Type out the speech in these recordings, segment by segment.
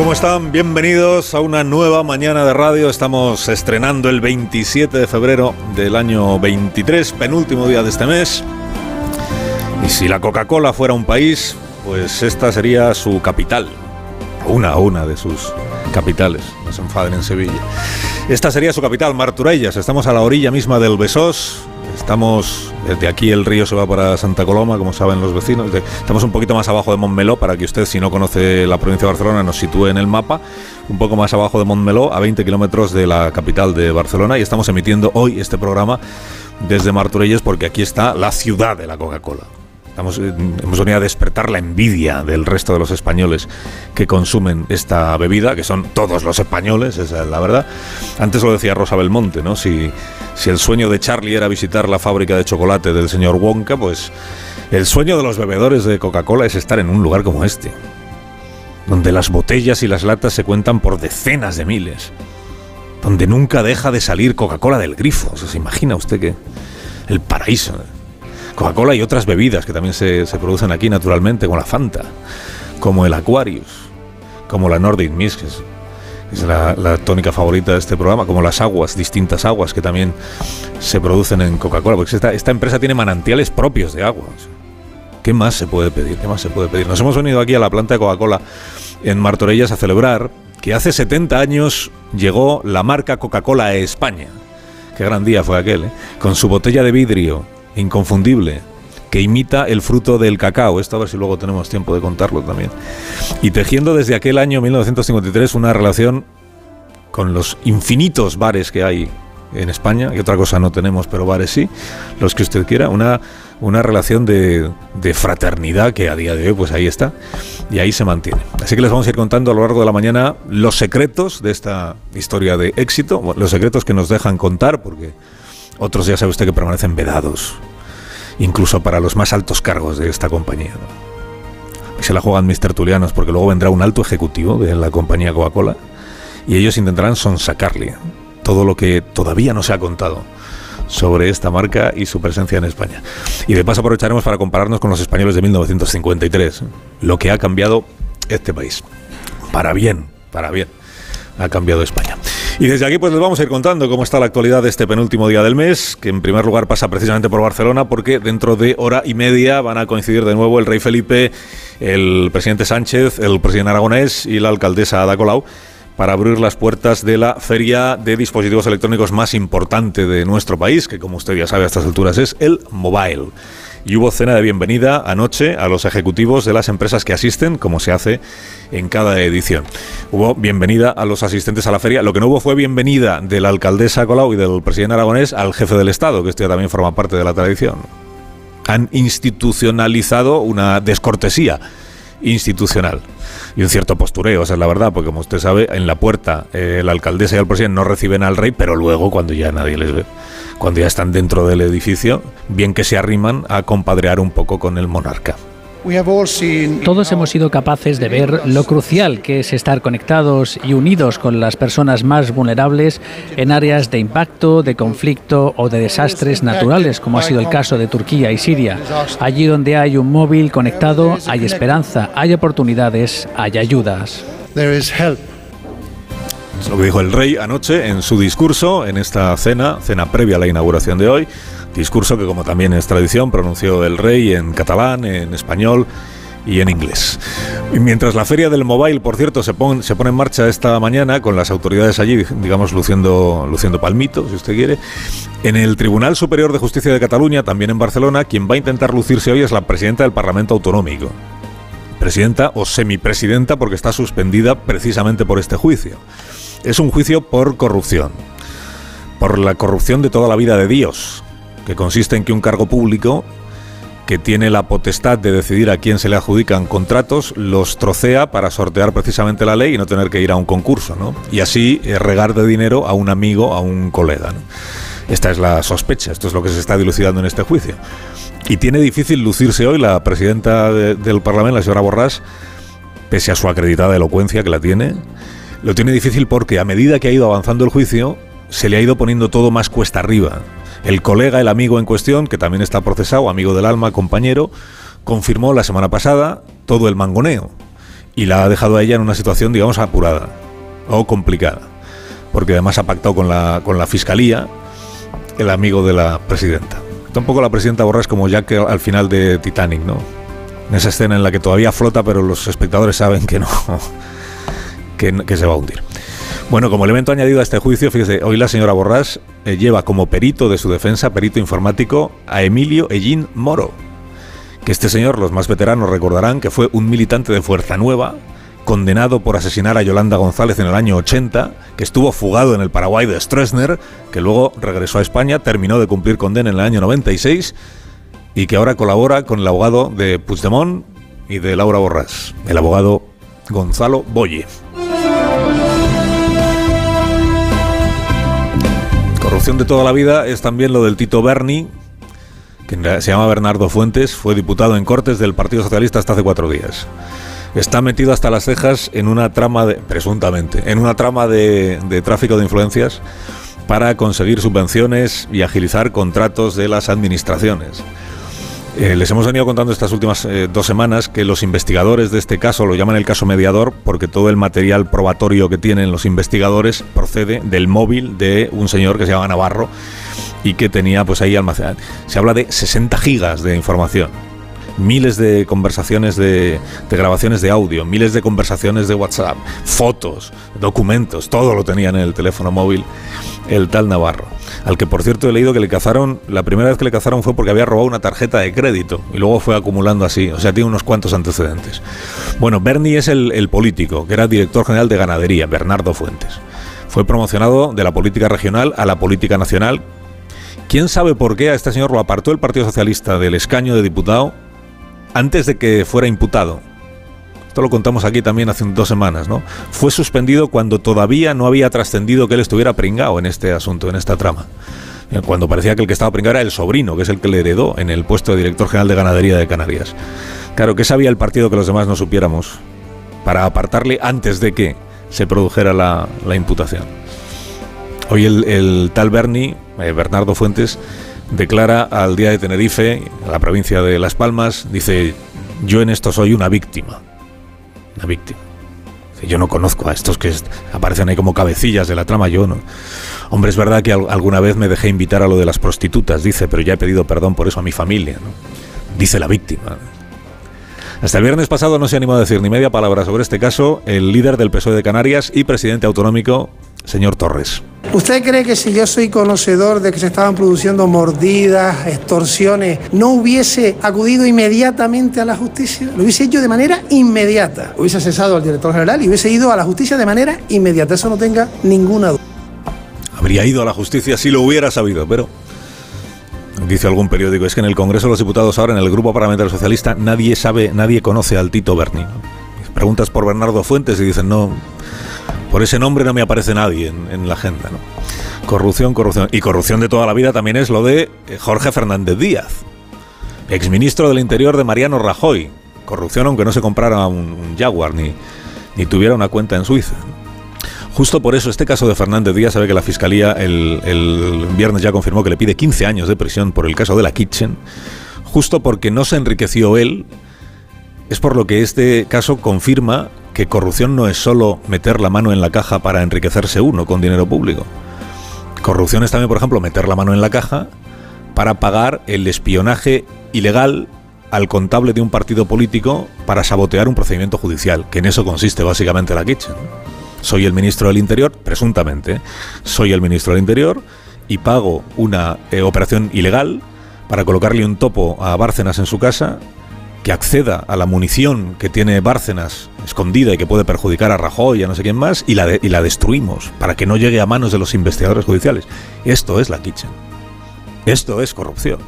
¿Cómo están? Bienvenidos a una nueva mañana de radio. Estamos estrenando el 27 de febrero del año 23, penúltimo día de este mes. Y si la Coca-Cola fuera un país, pues esta sería su capital. Una una de sus capitales. No se enfaden en Sevilla. Esta sería su capital, Marturellas. Estamos a la orilla misma del Besós, Estamos, desde aquí el río se va para Santa Coloma, como saben los vecinos. Estamos un poquito más abajo de Montmeló, para que usted, si no conoce la provincia de Barcelona, nos sitúe en el mapa. Un poco más abajo de Montmeló, a 20 kilómetros de la capital de Barcelona. Y estamos emitiendo hoy este programa desde Martorelles, porque aquí está la ciudad de la Coca-Cola. Eh, hemos venido a despertar la envidia del resto de los españoles que consumen esta bebida, que son todos los españoles, es la verdad. Antes lo decía Rosa Belmonte, ¿no? Si, si el sueño de Charlie era visitar la fábrica de chocolate del señor Wonka, pues el sueño de los bebedores de Coca-Cola es estar en un lugar como este, donde las botellas y las latas se cuentan por decenas de miles, donde nunca deja de salir Coca-Cola del grifo. ¿Se imagina usted que el paraíso? Coca-Cola y otras bebidas que también se, producen aquí naturalmente, como la Fanta, como el Aquarius, como la Nordic Mist, que es, la, tónica favorita de este programa, como las aguas, distintas aguas que también se producen en Coca-Cola, porque esta, esta empresa tiene manantiales propios de agua. ¿Qué más se puede pedir? ¿Qué más se puede pedir? Nos hemos venido aquí a la planta de Coca-Cola en Martorellas a celebrar que hace 70 años llegó la marca Coca-Cola a España. Qué gran día fue aquel, ¿eh? Con su botella de vidrio inconfundible, que imita el fruto del cacao. Esto a ver si luego tenemos tiempo de contarlo también. Y tejiendo desde aquel año 1953 una relación con los infinitos bares que hay en España, y otra cosa no tenemos, pero bares sí, los que usted quiera, una, una relación de, de, fraternidad que a día de hoy pues ahí está y ahí se mantiene. Así que les vamos a ir contando a lo largo de la mañana los secretos de esta historia de éxito, los secretos que nos dejan contar, porque otros ya sabe usted que permanecen vedados, incluso para los más altos cargos de esta compañía. Se la juegan mis tertulianos porque luego vendrá un alto ejecutivo de la compañía Coca-Cola y ellos intentarán sonsacarle todo lo que todavía no se ha contado sobre esta marca y su presencia en España. Y de paso aprovecharemos para compararnos con los españoles de 1953, lo que ha cambiado este país. Para bien, para bien, ha cambiado España. Y desde aquí pues les vamos a ir contando cómo está la actualidad de este penúltimo día del mes, que en primer lugar pasa precisamente por Barcelona, porque dentro de hora y media van a coincidir de nuevo el rey Felipe, el presidente Sánchez, el presidente aragonés y la alcaldesa Ada Colau para abrir las puertas de la feria de dispositivos electrónicos más importante de nuestro país, que como usted ya sabe a estas alturas es el Mobile y hubo cena de bienvenida anoche a los ejecutivos de las empresas que asisten, como se hace en cada edición. Hubo bienvenida a los asistentes a la feria. Lo que no hubo fue bienvenida de la alcaldesa Colau y del presidente aragonés al jefe del Estado, que esto ya también forma parte de la tradición. Han institucionalizado una descortesía institucional y un cierto postureo, esa es la verdad, porque como usted sabe, en la puerta eh, la alcaldesa y el presidente no reciben al rey, pero luego cuando ya nadie les ve cuando ya están dentro del edificio, bien que se arriman a compadrear un poco con el monarca. Todos hemos sido capaces de ver lo crucial que es estar conectados y unidos con las personas más vulnerables en áreas de impacto, de conflicto o de desastres naturales, como ha sido el caso de Turquía y Siria. Allí donde hay un móvil conectado hay esperanza, hay oportunidades, hay ayudas. Es lo que dijo el rey anoche en su discurso, en esta cena, cena previa a la inauguración de hoy. Discurso que, como también es tradición, pronunció el rey en catalán, en español y en inglés. Mientras la feria del mobile, por cierto, se pone, se pone en marcha esta mañana con las autoridades allí, digamos, luciendo, luciendo palmito, si usted quiere, en el Tribunal Superior de Justicia de Cataluña, también en Barcelona, quien va a intentar lucirse hoy es la presidenta del Parlamento Autonómico. Presidenta o semipresidenta porque está suspendida precisamente por este juicio es un juicio por corrupción, por la corrupción de toda la vida de Dios, que consiste en que un cargo público que tiene la potestad de decidir a quién se le adjudican contratos, los trocea para sortear precisamente la ley y no tener que ir a un concurso, ¿no? Y así eh, regar de dinero a un amigo, a un colega. Esta es la sospecha, esto es lo que se está dilucidando en este juicio. Y tiene difícil lucirse hoy la presidenta del Parlamento, la señora Borrás, pese a su acreditada elocuencia que la tiene, lo tiene difícil porque a medida que ha ido avanzando el juicio, se le ha ido poniendo todo más cuesta arriba. El colega, el amigo en cuestión, que también está procesado, amigo del alma, compañero, confirmó la semana pasada todo el mangoneo y la ha dejado a ella en una situación, digamos, apurada o complicada, porque además ha pactado con la, con la fiscalía el amigo de la presidenta. Tampoco la presidenta Borrás como Jack al final de Titanic, ¿no? En esa escena en la que todavía flota, pero los espectadores saben que no, que, se va a hundir. Bueno, como elemento añadido a este juicio, fíjese, hoy la señora Borrás eh, lleva como perito de su defensa, perito informático, a Emilio Ellín Moro. Que este señor, los más veteranos recordarán que fue un militante de Fuerza Nueva, condenado por asesinar a Yolanda González en el año 80, que estuvo fugado en el Paraguay de Stroessner, que luego regresó a España, terminó de cumplir condena en el año 96 y que ahora colabora con el abogado de Puigdemont y de Laura Borrás, el abogado Gonzalo Boye. Corrupción de toda la vida es también lo del Tito Berni, que se llama Bernardo Fuentes, fue diputado en Cortes del Partido Socialista hasta hace cuatro días. Está metido hasta las cejas en una trama, de, presuntamente, en una trama de, de tráfico de influencias para conseguir subvenciones y agilizar contratos de las administraciones. Eh, les hemos venido contando estas últimas eh, dos semanas que los investigadores de este caso lo llaman el caso mediador porque todo el material probatorio que tienen los investigadores procede del móvil de un señor que se llama Navarro y que tenía pues ahí almacenado. Se habla de 60 gigas de información miles de conversaciones de, de, grabaciones de audio, miles de conversaciones de WhatsApp, fotos, documentos, todo lo tenía en el teléfono móvil el tal Navarro al que por cierto he leído que le cazaron, la primera vez que le cazaron fue porque había robado una tarjeta de crédito y luego fue acumulando así, o sea, tiene unos cuantos antecedentes. Bueno, Bernie es el, el político, que era director general de ganadería, Bernardo Fuentes. Fue promocionado de la política regional a la política nacional. ¿Quién sabe por qué a este señor lo apartó el Partido Socialista del escaño de diputado antes de que fuera imputado? Esto lo contamos aquí también hace dos semanas, ¿no? Fue suspendido cuando todavía no había trascendido que él estuviera pringado en este asunto, en esta trama. Eh, cuando parecía que el que estaba pringado era el sobrino, que es el que le heredó en el puesto de director general de ganadería de Canarias. Claro, ¿qué sabía el partido que los demás no supiéramos? Para apartarle antes de que se produjera la, imputación. Hoy el, tal Bernie, eh, Bernardo Fuentes, declara al día de Tenerife, a la provincia de Las Palmas, dice, yo en esto soy una víctima la víctima. Yo no conozco a estos que aparecen ahí como cabecillas de la trama, yo no. Hombre, es verdad que alguna vez me dejé invitar a lo de las prostitutas, dice, pero ya he pedido perdón por eso a mi familia, ¿no? Dice la víctima. Hasta el viernes pasado no se animó a decir ni media palabra sobre este caso el líder del PSOE de Canarias y presidente autonómico, señor Torres. ¿Usted cree que si yo soy conocedor de que se estaban produciendo mordidas, extorsiones, no hubiese acudido inmediatamente a la justicia? Lo hubiese hecho de manera inmediata. Hubiese cesado al director general y hubiese ido a la justicia de manera inmediata. Eso no tenga ninguna duda. Habría ido a la justicia si lo hubiera sabido, pero dice algún periódico, es que en el Congreso de los Diputados ahora, en el Grupo Parlamentario Socialista, nadie sabe, nadie conoce al Tito Berni. Preguntas por Bernardo Fuentes y dicen, no, por ese nombre no me aparece nadie en, la agenda. ¿no? Corrupción, corrupción. Y corrupción de toda la vida también es lo de eh, Jorge Fernández Díaz, exministro del Interior de Mariano Rajoy. Corrupción aunque no se comprara un, Jaguar ni, ni tuviera una cuenta en Suiza. Justo por eso, este caso de Fernández Díaz, sabe que la Fiscalía el, el, viernes ya confirmó que le pide 15 años de prisión por el caso de la Kitchen, justo porque no se enriqueció él, es por lo que este caso confirma que corrupción no es solo meter la mano en la caja para enriquecerse uno con dinero público. Corrupción es también, por ejemplo, meter la mano en la caja para pagar el espionaje ilegal al contable de un partido político para sabotear un procedimiento judicial, que en eso consiste básicamente la Kitchen. Soy el ministro del Interior, presuntamente, soy el ministro del Interior y pago una eh, operación ilegal para colocarle un topo a Bárcenas en su casa que acceda a la munición que tiene Bárcenas escondida y que puede perjudicar a Rajoy y a no sé quién más, y la, y la destruimos para que no llegue a manos de los investigadores judiciales. Esto es la Kitchen. Esto es corrupción.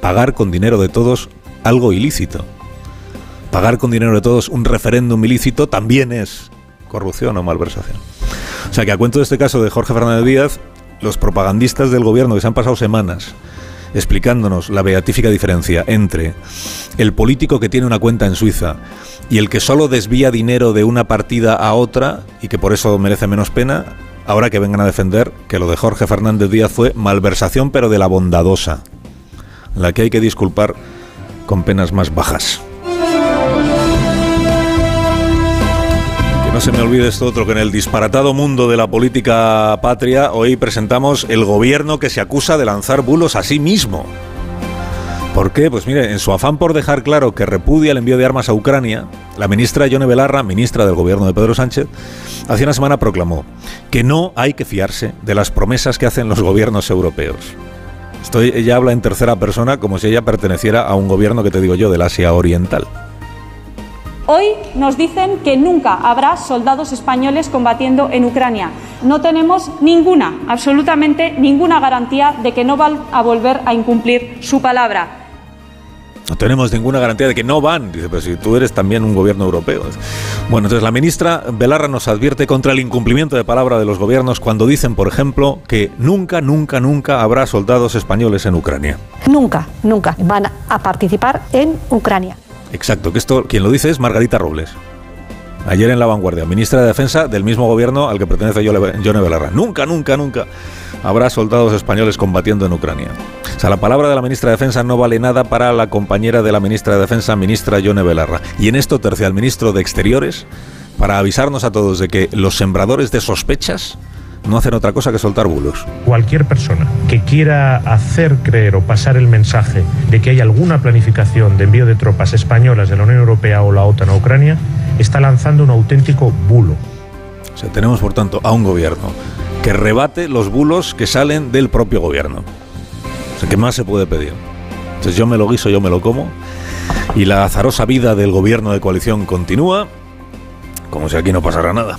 pagar con dinero de todos algo ilícito. Pagar con dinero de todos un referéndum ilícito también es corrupción o malversación. O sea que a cuento de este caso de Jorge Fernández Díaz, los propagandistas del gobierno que se han pasado semanas explicándonos la beatífica diferencia entre el político que tiene una cuenta en Suiza y el que solo desvía dinero de una partida a otra y que por eso merece menos pena, ahora que vengan a defender que lo de Jorge Fernández Díaz fue malversación pero de la bondadosa, la que hay que disculpar con penas más bajas. No se me olvide esto otro que en el disparatado mundo de la política patria hoy presentamos el gobierno que se acusa de lanzar bulos a sí mismo. ¿Por qué? Pues mire, en su afán por dejar claro que repudia el envío de armas a Ucrania, la ministra Yone Belarra, ministra del gobierno de Pedro Sánchez, hace una semana proclamó que no hay que fiarse de las promesas que hacen los gobiernos europeos. Estoy, ella habla en tercera persona como si ella perteneciera a un gobierno que te digo yo, del Asia Oriental. Hoy nos dicen que nunca habrá soldados españoles combatiendo en Ucrania. No tenemos ninguna, absolutamente ninguna garantía de que no van a volver a incumplir su palabra. No tenemos ninguna garantía de que no van. Dice, pero si tú eres también un gobierno europeo. Bueno, entonces la ministra Belarra nos advierte contra el incumplimiento de palabra de los gobiernos cuando dicen, por ejemplo, que nunca, nunca, nunca habrá soldados españoles en Ucrania. Nunca, nunca van a participar en Ucrania. Exacto, que esto quien lo dice es Margarita Robles. Ayer en La Vanguardia, ministra de Defensa del mismo gobierno al que pertenece Yone Belarra. Nunca, nunca, nunca habrá soldados españoles combatiendo en Ucrania. O sea, la palabra de la ministra de Defensa no vale nada para la compañera de la ministra de Defensa, ministra Yone Belarra. Y en esto tercia el ministro de Exteriores para avisarnos a todos de que los sembradores de sospechas no hacen otra cosa que soltar bulos. Cualquier persona que quiera hacer creer o pasar el mensaje de que hay alguna planificación de envío de tropas españolas de la Unión Europea o la OTAN a Ucrania está lanzando un auténtico bulo. O sea, tenemos por tanto a un gobierno que rebate los bulos que salen del propio gobierno. O sea, ¿qué más se puede pedir? Entonces yo me lo guiso, yo me lo como. Y la azarosa vida del gobierno de coalición continúa como si aquí no pasara nada.